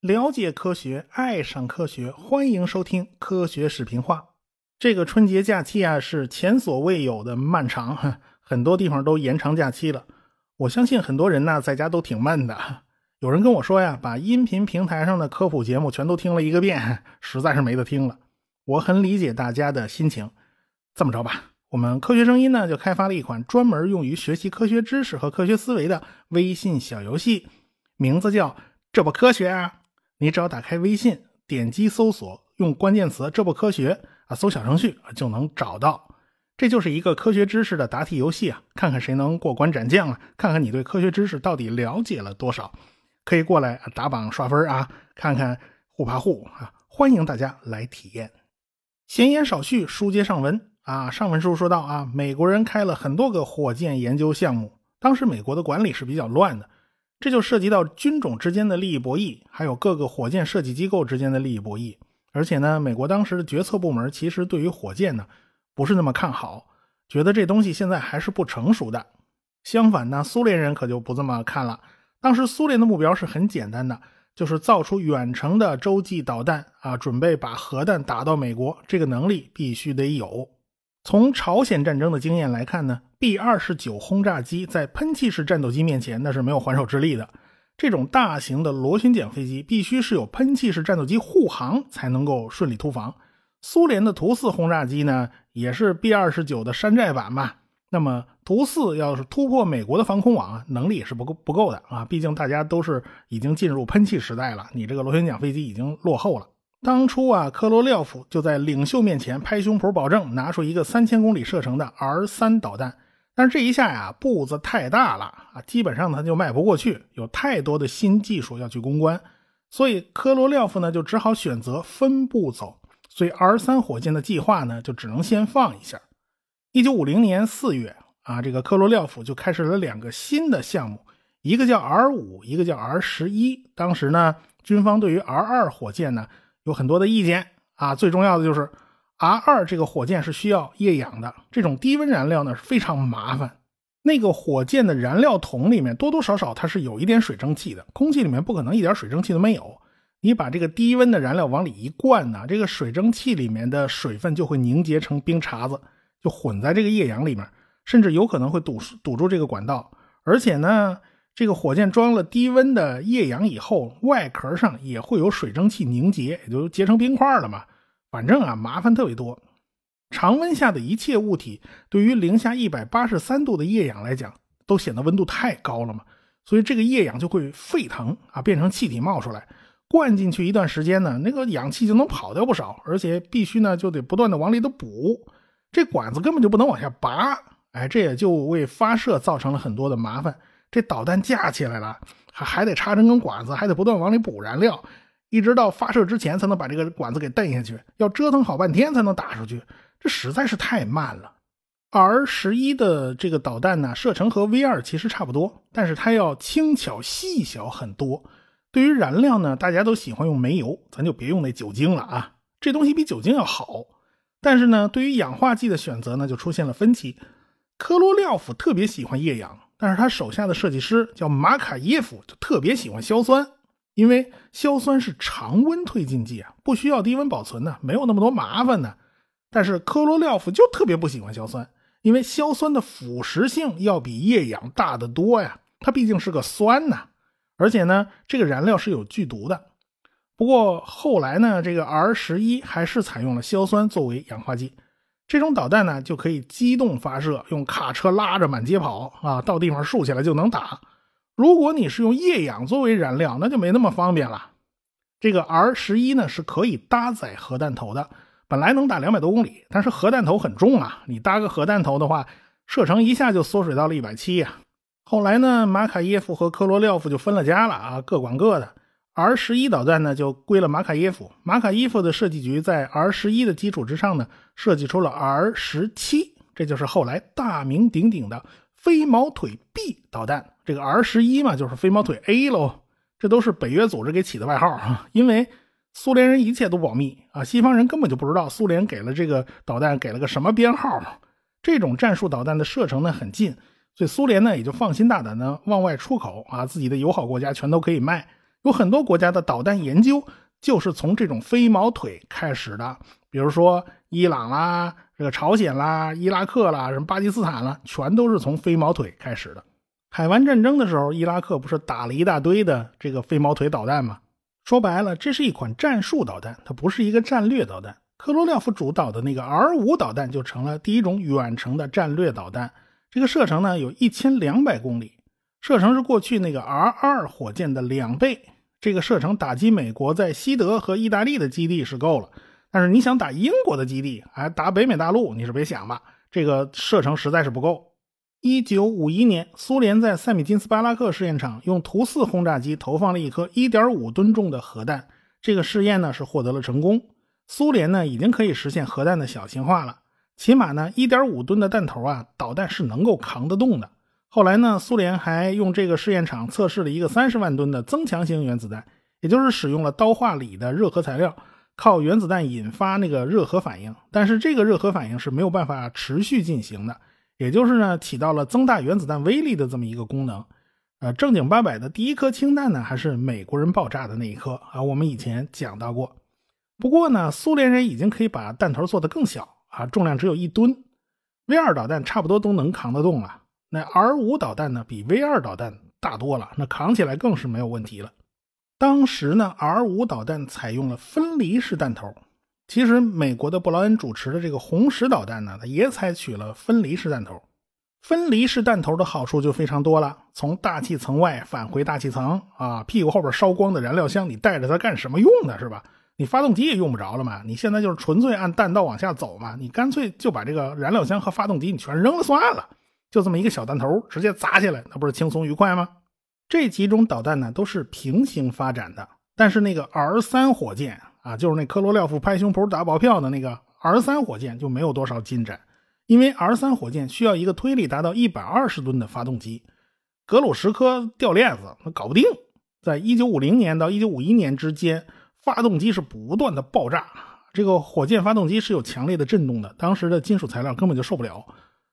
了解科学，爱上科学，欢迎收听科学视频化。这个春节假期啊，是前所未有的漫长，很多地方都延长假期了。我相信很多人呢，在家都挺闷的。有人跟我说呀，把音频平台上的科普节目全都听了一个遍，实在是没得听了。我很理解大家的心情。这么着吧，我们科学声音呢，就开发了一款专门用于学习科学知识和科学思维的微信小游戏，名字叫“这不科学啊”。你只要打开微信，点击搜索，用关键词“这不科学”啊，搜小程序就能找到。这就是一个科学知识的答题游戏啊，看看谁能过关斩将啊，看看你对科学知识到底了解了多少。可以过来打榜刷分啊，看看互爬互啊，欢迎大家来体验。闲言少叙，书接上文啊，上文书说到啊，美国人开了很多个火箭研究项目，当时美国的管理是比较乱的。这就涉及到军种之间的利益博弈，还有各个火箭设计机构之间的利益博弈。而且呢，美国当时的决策部门其实对于火箭呢不是那么看好，觉得这东西现在还是不成熟的。相反呢，苏联人可就不这么看了。当时苏联的目标是很简单的，就是造出远程的洲际导弹啊，准备把核弹打到美国。这个能力必须得有。从朝鲜战争的经验来看呢，B 二十九轰炸机在喷气式战斗机面前那是没有还手之力的。这种大型的螺旋桨飞机必须是有喷气式战斗机护航才能够顺利突防。苏联的图四轰炸机呢，也是 B 二十九的山寨版嘛。那么图四要是突破美国的防空网，能力也是不够不够的啊。毕竟大家都是已经进入喷气时代了，你这个螺旋桨飞机已经落后了。当初啊，科罗廖夫就在领袖面前拍胸脯保证拿出一个三千公里射程的 R 三导弹，但是这一下呀步子太大了啊，基本上他就迈不过去，有太多的新技术要去攻关，所以科罗廖夫呢就只好选择分步走，所以 R 三火箭的计划呢就只能先放一下。一九五零年四月啊，这个科罗廖夫就开始了两个新的项目，一个叫 R 五，一个叫 R 十一。当时呢，军方对于 R 二火箭呢。有很多的意见啊，最重要的就是 R 二这个火箭是需要液氧的，这种低温燃料呢是非常麻烦。那个火箭的燃料桶里面多多少少它是有一点水蒸气的，空气里面不可能一点水蒸气都没有。你把这个低温的燃料往里一灌呢，这个水蒸气里面的水分就会凝结成冰碴子，就混在这个液氧里面，甚至有可能会堵堵住这个管道，而且呢。这个火箭装了低温的液氧以后，外壳上也会有水蒸气凝结，也就结成冰块了嘛。反正啊，麻烦特别多。常温下的一切物体，对于零下一百八十三度的液氧来讲，都显得温度太高了嘛。所以这个液氧就会沸腾啊，变成气体冒出来。灌进去一段时间呢，那个氧气就能跑掉不少，而且必须呢就得不断的往里头补，这管子根本就不能往下拔。哎，这也就为发射造成了很多的麻烦。这导弹架起来了，还还得插针根管子，还得不断往里补燃料，一直到发射之前才能把这个管子给蹬下去，要折腾好半天才能打出去，这实在是太慢了。R 十一的这个导弹呢，射程和 V 二其实差不多，但是它要轻巧细小很多。对于燃料呢，大家都喜欢用煤油，咱就别用那酒精了啊，这东西比酒精要好。但是呢，对于氧化剂的选择呢，就出现了分歧。科罗廖夫特别喜欢液氧。但是他手下的设计师叫马卡耶夫，就特别喜欢硝酸，因为硝酸是常温推进剂啊，不需要低温保存呢，没有那么多麻烦呢。但是科罗廖夫就特别不喜欢硝酸，因为硝酸的腐蚀性要比液氧大得多呀，它毕竟是个酸呐，而且呢，这个燃料是有剧毒的。不过后来呢，这个 R 十一还是采用了硝酸作为氧化剂。这种导弹呢，就可以机动发射，用卡车拉着满街跑啊，到地方竖起来就能打。如果你是用液氧作为燃料，那就没那么方便了。这个 R 十一呢是可以搭载核弹头的，本来能打两百多公里，但是核弹头很重啊，你搭个核弹头的话，射程一下就缩水到了一百七呀。后来呢，马卡耶夫和科罗廖夫就分了家了啊，各管各的。R 十一导弹呢，就归了马卡耶夫。马卡耶夫的设计局在 R 十一的基础之上呢，设计出了 R 十七，这就是后来大名鼎鼎的飞毛腿 B 导弹。这个 R 十一嘛，就是飞毛腿 A 喽。这都是北约组织给起的外号啊，因为苏联人一切都保密啊，西方人根本就不知道苏联给了这个导弹给了个什么编号。这种战术导弹的射程呢很近，所以苏联呢也就放心大胆的往外出口啊，自己的友好国家全都可以卖。有很多国家的导弹研究就是从这种飞毛腿开始的，比如说伊朗啦、这个朝鲜啦、伊拉克啦、什么巴基斯坦啦，全都是从飞毛腿开始的。海湾战争的时候，伊拉克不是打了一大堆的这个飞毛腿导弹吗？说白了，这是一款战术导弹，它不是一个战略导弹。科罗廖夫主导的那个 R 五导弹就成了第一种远程的战略导弹。这个射程呢有一千两百公里，射程是过去那个 R 二火箭的两倍。这个射程打击美国在西德和意大利的基地是够了，但是你想打英国的基地，还打北美大陆，你是别想吧。这个射程实在是不够。一九五一年，苏联在塞米金斯巴拉克试验场用图四轰炸机投放了一颗一点五吨重的核弹。这个试验呢是获得了成功。苏联呢已经可以实现核弹的小型化了，起码呢一点五吨的弹头啊，导弹是能够扛得动的。后来呢，苏联还用这个试验场测试了一个三十万吨的增强型原子弹，也就是使用了刀化锂的热核材料，靠原子弹引发那个热核反应。但是这个热核反应是没有办法持续进行的，也就是呢起到了增大原子弹威力的这么一个功能。呃，正经八百的第一颗氢弹呢，还是美国人爆炸的那一颗啊，我们以前讲到过。不过呢，苏联人已经可以把弹头做得更小啊，重量只有一吨，V 二导弹差不多都能扛得动了。那 R 五导弹呢，比 V 二导弹大多了，那扛起来更是没有问题了。当时呢，R 五导弹采用了分离式弹头，其实美国的布劳恩主持的这个红石导弹呢，它也采取了分离式弹头。分离式弹头的好处就非常多了，从大气层外返回大气层啊，屁股后边烧光的燃料箱，你带着它干什么用呢？是吧？你发动机也用不着了嘛？你现在就是纯粹按弹道往下走嘛？你干脆就把这个燃料箱和发动机你全扔了算了，就这么一个小弹头直接砸下来，那不是轻松愉快吗？这几种导弹呢都是平行发展的，但是那个 R 三火箭啊，就是那科罗廖夫拍胸脯打保票的那个 R 三火箭就没有多少进展，因为 R 三火箭需要一个推力达到一百二十吨的发动机，格鲁什科掉链子那搞不定，在一九五零年到一九五一年之间。发动机是不断的爆炸，这个火箭发动机是有强烈的震动的，当时的金属材料根本就受不了，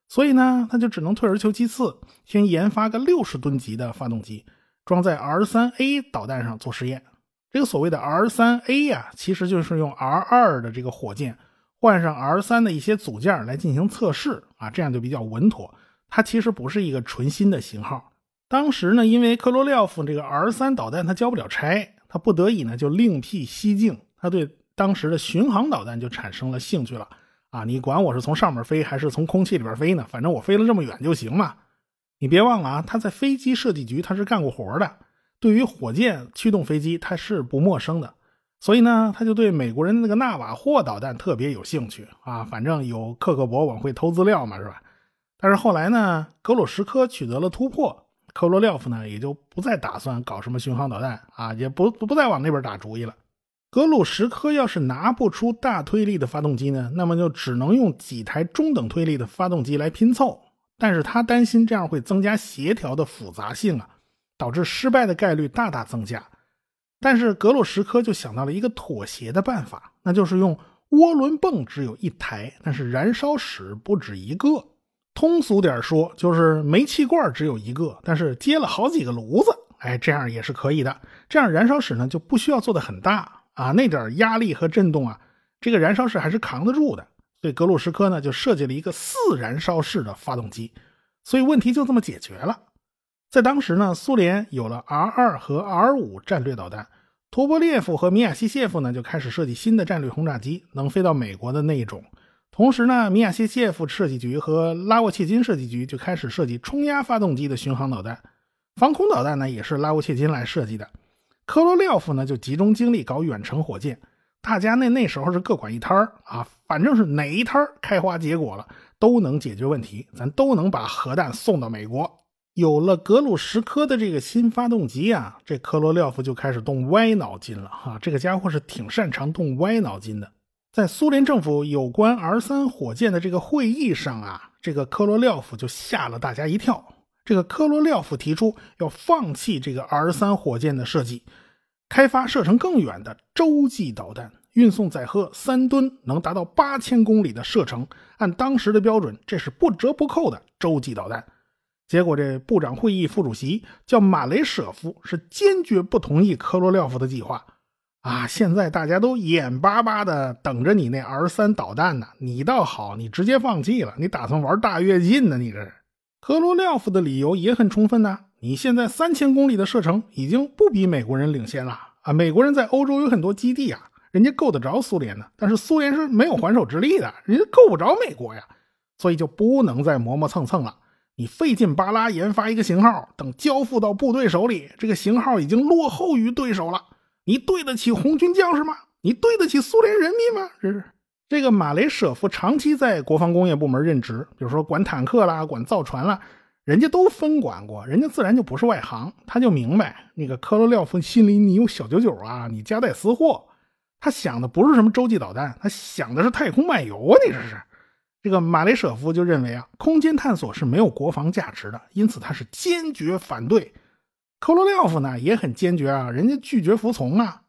所以呢，他就只能退而求其次，先研发个六十吨级的发动机，装在 R 三 A 导弹上做实验。这个所谓的 R 三 A 呀，其实就是用 R 二的这个火箭换上 R 三的一些组件来进行测试啊，这样就比较稳妥。它其实不是一个纯新的型号。当时呢，因为科罗廖夫这个 R 三导弹它交不了差。他不得已呢，就另辟蹊径。他对当时的巡航导弹就产生了兴趣了。啊，你管我是从上面飞还是从空气里边飞呢？反正我飞了这么远就行嘛。你别忘了啊，他在飞机设计局他是干过活的，对于火箭驱动飞机他是不陌生的。所以呢，他就对美国人那个纳瓦霍导弹特别有兴趣啊。反正有克格勃往会偷资料嘛，是吧？但是后来呢，格鲁什科取得了突破。科罗廖夫呢，也就不再打算搞什么巡航导弹啊，也不不再往那边打主意了。格鲁什科要是拿不出大推力的发动机呢，那么就只能用几台中等推力的发动机来拼凑。但是他担心这样会增加协调的复杂性啊，导致失败的概率大大增加。但是格鲁什科就想到了一个妥协的办法，那就是用涡轮泵只有一台，但是燃烧室不止一个。通俗点说，就是煤气罐只有一个，但是接了好几个炉子，哎，这样也是可以的。这样燃烧室呢就不需要做的很大啊，那点压力和震动啊，这个燃烧室还是扛得住的。所以格鲁什科呢就设计了一个四燃烧室的发动机，所以问题就这么解决了。在当时呢，苏联有了 R 二和 R 五战略导弹，图波列夫和米亚西谢夫呢就开始设计新的战略轰炸机，能飞到美国的那一种。同时呢，米亚西谢夫设计局和拉沃切金设计局就开始设计冲压发动机的巡航导弹，防空导弹呢也是拉沃切金来设计的。科罗廖夫呢就集中精力搞远程火箭，大家那那时候是各管一摊儿啊，反正是哪一摊儿开花结果了，都能解决问题，咱都能把核弹送到美国。有了格鲁什科的这个新发动机啊，这科罗廖夫就开始动歪脑筋了哈，这个家伙是挺擅长动歪脑筋的。在苏联政府有关 R 三火箭的这个会议上啊，这个科罗廖夫就吓了大家一跳。这个科罗廖夫提出要放弃这个 R 三火箭的设计，开发射程更远的洲际导弹，运送载荷三吨，能达到八千公里的射程。按当时的标准，这是不折不扣的洲际导弹。结果这部长会议副主席叫马雷舍夫，是坚决不同意科罗廖夫的计划。啊，现在大家都眼巴巴的等着你那 R 三导弹呢，你倒好，你直接放弃了，你打算玩大跃进呢？你这是。科罗廖夫的理由也很充分呐，你现在三千公里的射程已经不比美国人领先了啊！美国人在欧洲有很多基地啊，人家够得着苏联的，但是苏联是没有还手之力的，人家够不着美国呀，所以就不能再磨磨蹭蹭了。你费劲巴拉研发一个型号，等交付到部队手里，这个型号已经落后于对手了。你对得起红军将士吗？你对得起苏联人民吗？这是。这个马雷舍夫长期在国防工业部门任职，比如说管坦克啦、管造船啦，人家都分管过，人家自然就不是外行，他就明白那个科罗廖夫心里你有小九九啊，你夹带私货，他想的不是什么洲际导弹，他想的是太空漫游啊！你这是，这个马雷舍夫就认为啊，空间探索是没有国防价值的，因此他是坚决反对。科罗廖夫呢也很坚决啊，人家拒绝服从啊。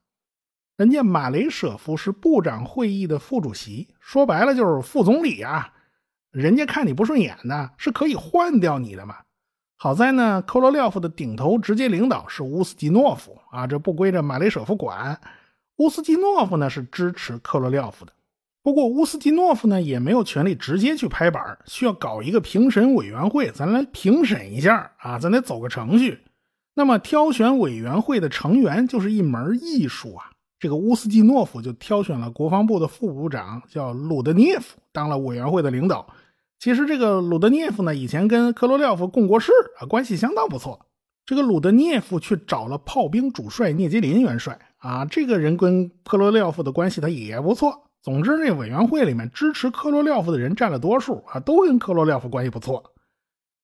人家马雷舍夫是部长会议的副主席，说白了就是副总理啊。人家看你不顺眼呢，是可以换掉你的嘛。好在呢，科罗廖夫的顶头直接领导是乌斯基诺夫啊，这不归这马雷舍夫管。乌斯基诺夫呢是支持科罗廖夫的，不过乌斯基诺夫呢也没有权利直接去拍板，需要搞一个评审委员会，咱来评审一下啊，咱得走个程序。那么挑选委员会的成员就是一门艺术啊。这个乌斯季诺夫就挑选了国防部的副部长，叫鲁德涅夫，当了委员会的领导。其实这个鲁德涅夫呢，以前跟科罗廖夫共过事啊，关系相当不错。这个鲁德涅夫去找了炮兵主帅聂杰林元帅啊，这个人跟科罗廖夫的关系他也不错。总之，这委员会里面支持科罗廖夫的人占了多数啊，都跟科罗廖夫关系不错。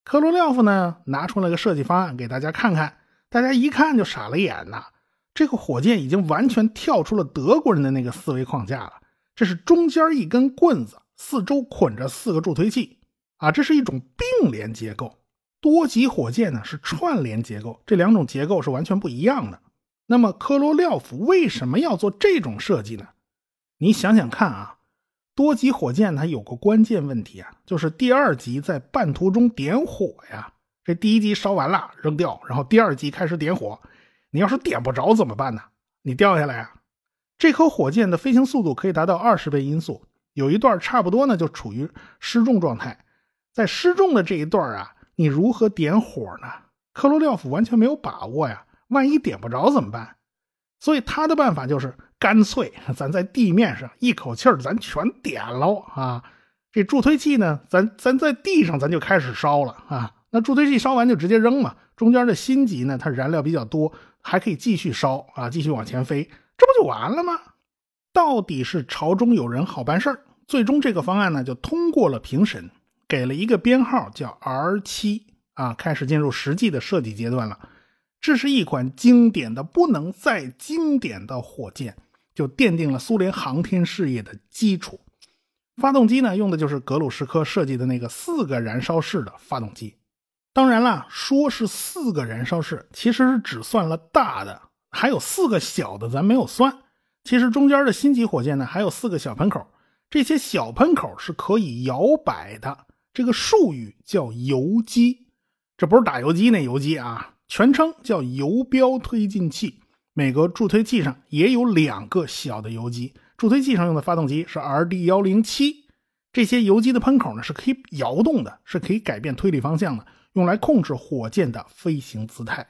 科罗廖夫呢，拿出了个设计方案给大家看看，大家一看就傻了眼呐。这个火箭已经完全跳出了德国人的那个思维框架了。这是中间一根棍子，四周捆着四个助推器，啊，这是一种并联结构。多级火箭呢是串联结构，这两种结构是完全不一样的。那么科罗廖夫为什么要做这种设计呢？你想想看啊，多级火箭它有个关键问题啊，就是第二级在半途中点火呀。这第一级烧完了扔掉，然后第二级开始点火。你要是点不着怎么办呢？你掉下来啊！这颗火箭的飞行速度可以达到二十倍音速，有一段差不多呢就处于失重状态。在失重的这一段啊，你如何点火呢？科罗廖夫完全没有把握呀，万一点不着怎么办？所以他的办法就是干脆咱在地面上一口气儿咱全点喽啊！这助推器呢，咱咱在地上咱就开始烧了啊！那助推器烧完就直接扔嘛，中间的心级呢，它燃料比较多。还可以继续烧啊，继续往前飞，这不就完了吗？到底是朝中有人好办事儿，最终这个方案呢就通过了评审，给了一个编号叫 R 七啊，开始进入实际的设计阶段了。这是一款经典的不能再经典的火箭，就奠定了苏联航天事业的基础。发动机呢用的就是格鲁什科设计的那个四个燃烧室的发动机。当然了，说是四个燃烧室，其实是只算了大的，还有四个小的，咱没有算。其实中间的星级火箭呢，还有四个小喷口，这些小喷口是可以摇摆的。这个术语叫游机，这不是打游击那游击啊，全称叫游标推进器。每个助推器上也有两个小的游机，助推器上用的发动机是 RD 幺零七。这些游机的喷口呢是可以摇动的，是可以改变推力方向的。用来控制火箭的飞行姿态。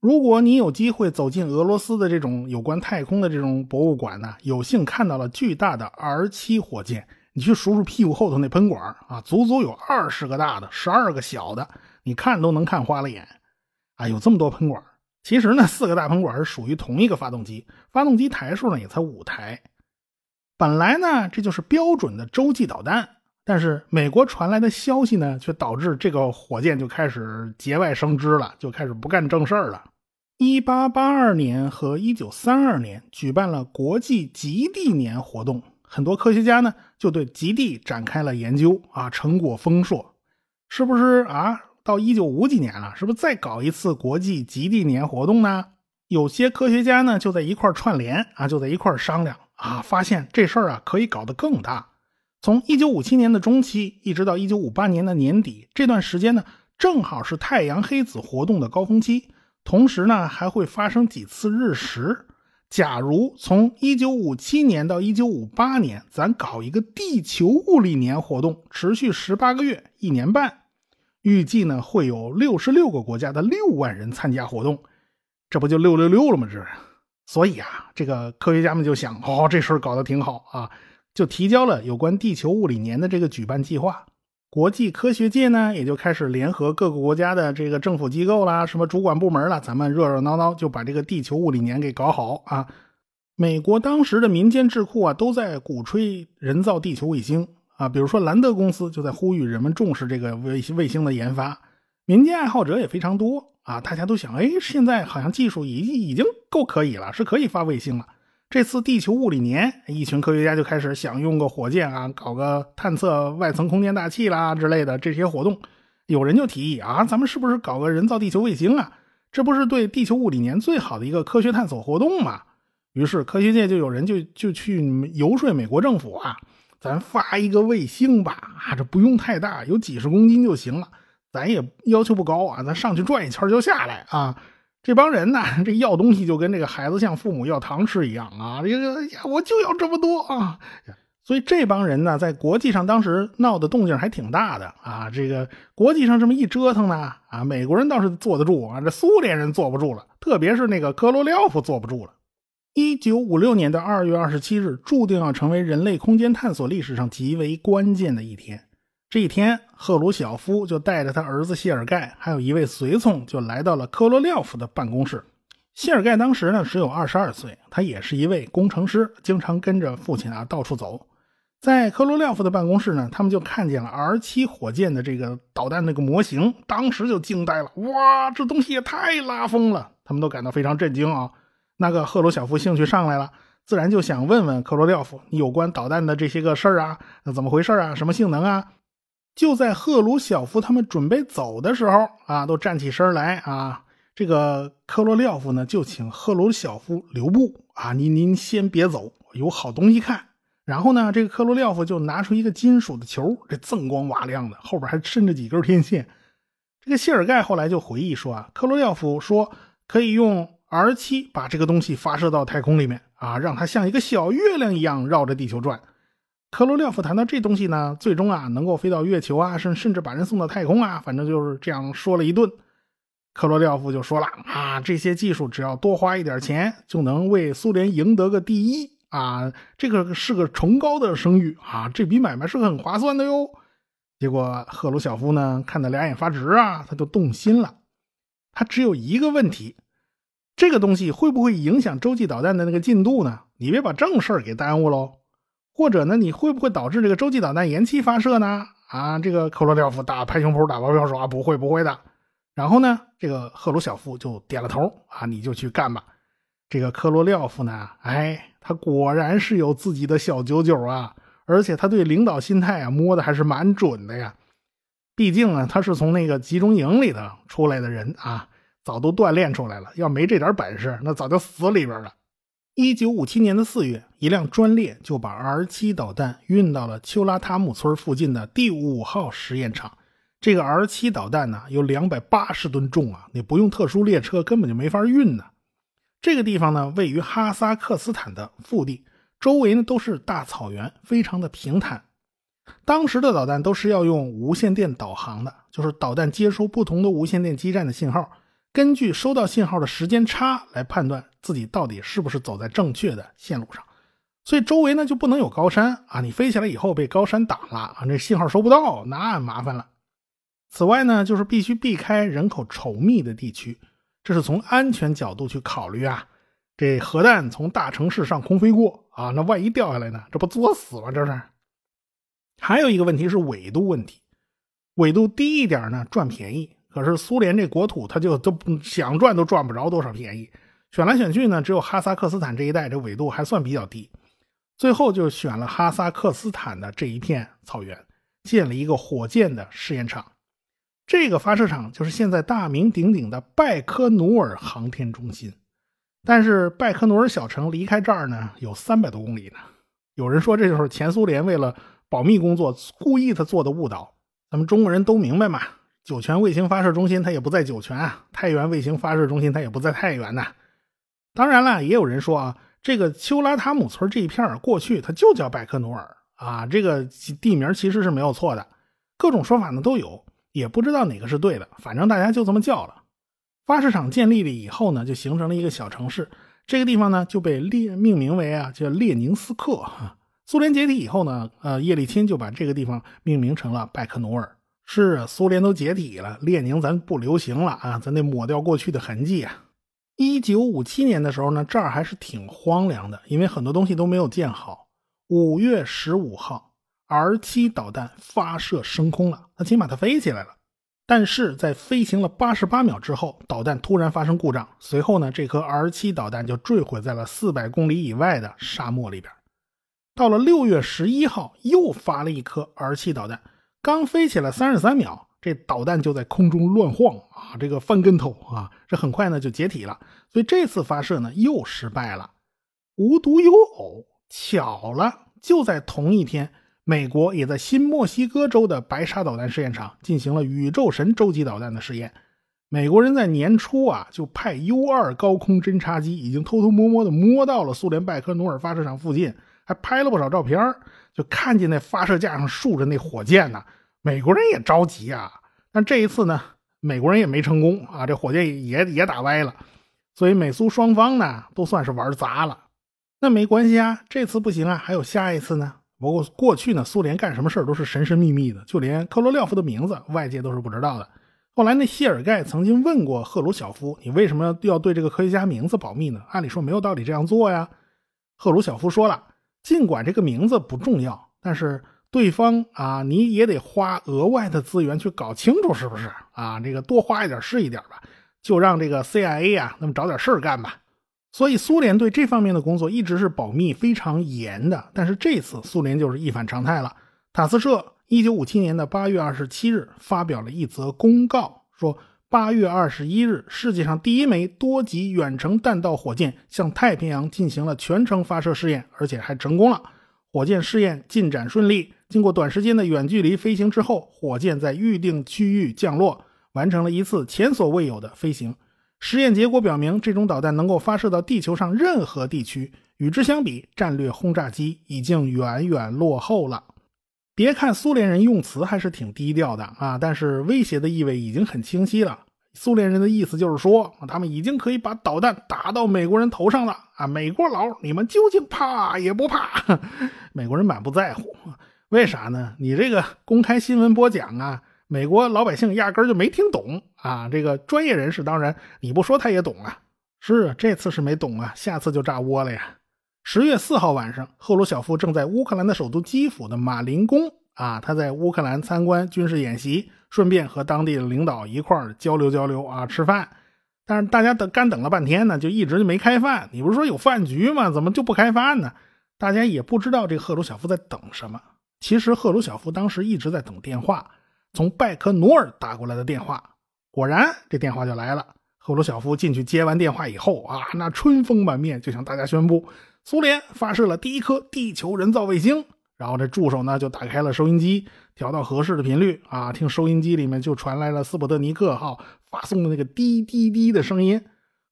如果你有机会走进俄罗斯的这种有关太空的这种博物馆呢，有幸看到了巨大的 R 七火箭，你去数数屁股后头那喷管啊，足足有二十个大的，十二个小的，你看都能看花了眼。啊，有这么多喷管，其实呢，四个大喷管是属于同一个发动机，发动机台数呢也才五台。本来呢，这就是标准的洲际导弹。但是美国传来的消息呢，却导致这个火箭就开始节外生枝了，就开始不干正事儿了。一八八二年和一九三二年举办了国际极地年活动，很多科学家呢就对极地展开了研究啊，成果丰硕。是不是啊？到一九五几年了，是不是再搞一次国际极地年活动呢？有些科学家呢就在一块串联啊，就在一块商量啊，发现这事儿啊可以搞得更大。从一九五七年的中期一直到一九五八年的年底，这段时间呢，正好是太阳黑子活动的高峰期，同时呢还会发生几次日食。假如从1957年到1958年，咱搞一个地球物理年活动，持续18个月，一年半，预计呢会有66个国家的6万人参加活动，这不就六六六了吗？这，所以啊，这个科学家们就想，哦，这事儿搞得挺好啊，就提交了有关地球物理年的这个举办计划。国际科学界呢，也就开始联合各个国家的这个政府机构啦，什么主管部门啦，咱们热热闹闹就把这个地球物理年给搞好啊！美国当时的民间智库啊，都在鼓吹人造地球卫星啊，比如说兰德公司就在呼吁人们重视这个卫卫星的研发，民间爱好者也非常多啊，大家都想，哎，现在好像技术已已经够可以了，是可以发卫星了。这次地球物理年，一群科学家就开始想用个火箭啊，搞个探测外层空间大气啦之类的这些活动。有人就提议啊，咱们是不是搞个人造地球卫星啊？这不是对地球物理年最好的一个科学探索活动吗？于是科学界就有人就就去游说美国政府啊，咱发一个卫星吧，啊，这不用太大，有几十公斤就行了，咱也要求不高啊，咱上去转一圈就下来啊。这帮人呢，这要东西就跟这个孩子向父母要糖吃一样啊！这个呀，我就要这么多啊！所以这帮人呢，在国际上当时闹的动静还挺大的啊！这个国际上这么一折腾呢，啊，美国人倒是坐得住啊，这苏联人坐不住了，特别是那个科罗廖夫坐不住了。一九五六年的二月二十七日，注定要成为人类空间探索历史上极为关键的一天。这一天，赫鲁晓夫就带着他儿子谢尔盖，还有一位随从，就来到了科罗廖夫的办公室。谢尔盖当时呢只有二十二岁，他也是一位工程师，经常跟着父亲啊到处走。在科罗廖夫的办公室呢，他们就看见了 R 七火箭的这个导弹那个模型，当时就惊呆了。哇，这东西也太拉风了！他们都感到非常震惊啊。那个赫鲁晓夫兴趣上来了，自然就想问问科罗廖夫，有关导弹的这些个事儿啊，怎么回事啊？什么性能啊？就在赫鲁晓夫他们准备走的时候啊，都站起身来啊。这个科罗廖夫呢，就请赫鲁晓夫留步啊，您您先别走，有好东西看。然后呢，这个科罗廖夫就拿出一个金属的球，这锃光瓦亮的，后边还伸着几根天线。这个谢尔盖后来就回忆说啊，科罗廖夫说可以用 R 七把这个东西发射到太空里面啊，让它像一个小月亮一样绕着地球转。科罗廖夫谈到这东西呢，最终啊能够飞到月球啊，甚甚至把人送到太空啊，反正就是这样说了一顿。科罗廖夫就说了啊，这些技术只要多花一点钱，就能为苏联赢得个第一啊，这个是个崇高的声誉啊，这笔买卖是很划算的哟。结果赫鲁晓夫呢看得两眼发直啊，他就动心了。他只有一个问题，这个东西会不会影响洲际导弹的那个进度呢？你别把正事儿给耽误喽。或者呢，你会不会导致这个洲际导弹延期发射呢？啊，这个科罗廖夫打拍胸脯打包票说啊，不会不会的。然后呢，这个赫鲁晓夫就点了头啊，你就去干吧。这个科罗廖夫呢，哎，他果然是有自己的小九九啊，而且他对领导心态啊摸的还是蛮准的呀。毕竟啊，他是从那个集中营里头出来的人啊，早都锻炼出来了。要没这点本事，那早就死里边了。一九五七年的四月，一辆专列就把 R 七导弹运到了丘拉塔姆村附近的第五号实验场。这个 R 七导弹呢，有两百八十吨重啊，你不用特殊列车根本就没法运呢。这个地方呢，位于哈萨克斯坦的腹地，周围呢都是大草原，非常的平坦。当时的导弹都是要用无线电导航的，就是导弹接收不同的无线电基站的信号。根据收到信号的时间差来判断自己到底是不是走在正确的线路上，所以周围呢就不能有高山啊，你飞起来以后被高山挡了啊，这信号收不到，那麻烦了。此外呢，就是必须避开人口稠密的地区，这是从安全角度去考虑啊。这核弹从大城市上空飞过啊，那万一掉下来呢，这不作死吗？这是。还有一个问题是纬度问题，纬度低一点呢，赚便宜。可是苏联这国土，他就都想赚都赚不着多少便宜。选来选去呢，只有哈萨克斯坦这一带，这纬度还算比较低。最后就选了哈萨克斯坦的这一片草原，建了一个火箭的试验场。这个发射场就是现在大名鼎鼎的拜科努尔航天中心。但是拜科努尔小城离开这儿呢，有三百多公里呢。有人说这就是前苏联为了保密工作故意他做的误导。咱们中国人都明白嘛。酒泉卫星发射中心它也不在酒泉啊，太原卫星发射中心它也不在太原呐。当然了，也有人说啊，这个丘拉塔姆村这一片过去它就叫拜科努尔啊，这个地名其实是没有错的，各种说法呢都有，也不知道哪个是对的，反正大家就这么叫了。发射场建立了以后呢，就形成了一个小城市，这个地方呢就被列命名为啊叫列宁斯克。苏联解体以后呢，呃叶利钦就把这个地方命名成了拜科努尔。是啊，苏联都解体了，列宁咱不流行了啊，咱得抹掉过去的痕迹啊。一九五七年的时候呢，这儿还是挺荒凉的，因为很多东西都没有建好。五月十五号，R 七导弹发射升空了，它起码它飞起来了。但是在飞行了八十八秒之后，导弹突然发生故障，随后呢，这颗 R 七导弹就坠毁在了四百公里以外的沙漠里边。到了六月十一号，又发了一颗 R 七导弹，刚飞起来三十三秒。这导弹就在空中乱晃啊，这个翻跟头啊，这很快呢就解体了。所以这次发射呢又失败了。无独有偶，巧了，就在同一天，美国也在新墨西哥州的白沙导弹试验场进行了宇宙神洲际导弹的试验。美国人在年初啊就派 U 二高空侦察机，已经偷偷摸摸的摸到了苏联拜科努尔发射场附近，还拍了不少照片就看见那发射架上竖着那火箭呢。美国人也着急啊，但这一次呢，美国人也没成功啊，这火箭也也打歪了，所以美苏双方呢都算是玩砸了。那没关系啊，这次不行啊，还有下一次呢。不过过去呢，苏联干什么事都是神神秘秘的，就连科罗廖夫的名字，外界都是不知道的。后来那谢尔盖曾经问过赫鲁晓夫：“你为什么要要对这个科学家名字保密呢？按理说没有道理这样做呀。”赫鲁晓夫说了：“尽管这个名字不重要，但是。”对方啊，你也得花额外的资源去搞清楚，是不是啊？这个多花一点是一点吧，就让这个 CIA 啊，那么找点事儿干吧。所以苏联对这方面的工作一直是保密非常严的。但是这次苏联就是一反常态了。塔斯社一九五七年的八月二十七日发表了一则公告，说八月二十一日，世界上第一枚多级远程弹道火箭向太平洋进行了全程发射试验，而且还成功了。火箭试验进展顺利。经过短时间的远距离飞行之后，火箭在预定区域降落，完成了一次前所未有的飞行。实验结果表明，这种导弹能够发射到地球上任何地区。与之相比，战略轰炸机已经远远落后了。别看苏联人用词还是挺低调的啊，但是威胁的意味已经很清晰了。苏联人的意思就是说，他们已经可以把导弹打到美国人头上了啊！美国佬，你们究竟怕也不怕？美国人满不在乎。为啥呢？你这个公开新闻播讲啊，美国老百姓压根就没听懂啊。这个专业人士当然你不说他也懂啊。是这次是没懂啊，下次就炸窝了呀。十月四号晚上，赫鲁晓夫正在乌克兰的首都基辅的马林宫啊，他在乌克兰参观军事演习，顺便和当地的领导一块交流交流啊，吃饭。但是大家等干等了半天呢，就一直就没开饭。你不是说有饭局吗？怎么就不开饭呢？大家也不知道这个赫鲁晓夫在等什么。其实赫鲁晓夫当时一直在等电话，从拜科努尔打过来的电话。果然，这电话就来了。赫鲁晓夫进去接完电话以后啊，那春风满面，就向大家宣布，苏联发射了第一颗地球人造卫星。然后这助手呢就打开了收音机，调到合适的频率啊，听收音机里面就传来了斯普特尼克号发送的那个滴滴滴的声音。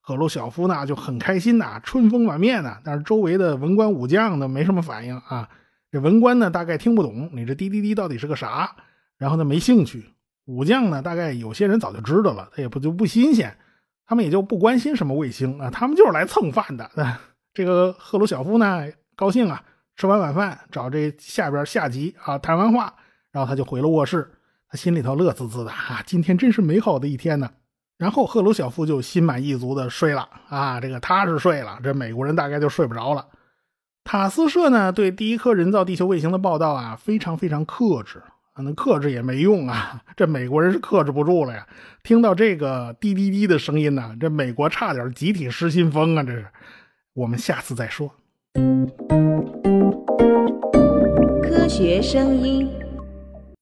赫鲁晓夫呢就很开心呐，春风满面呐。但是周围的文官武将呢没什么反应啊。这文官呢，大概听不懂你这滴滴滴到底是个啥，然后呢没兴趣。武将呢，大概有些人早就知道了，他也不就不新鲜，他们也就不关心什么卫星啊，他们就是来蹭饭的。这个赫鲁晓夫呢，高兴啊，吃完晚饭找这下边下级啊谈完话，然后他就回了卧室，他心里头乐滋滋的啊，今天真是美好的一天呢。然后赫鲁晓夫就心满意足的睡了啊，这个踏实睡了，这美国人大概就睡不着了。塔斯社呢对第一颗人造地球卫星的报道啊，非常非常克制啊，那克制也没用啊，这美国人是克制不住了呀。听到这个滴滴滴的声音呢，这美国差点集体失心疯啊！这是，我们下次再说。科学声音。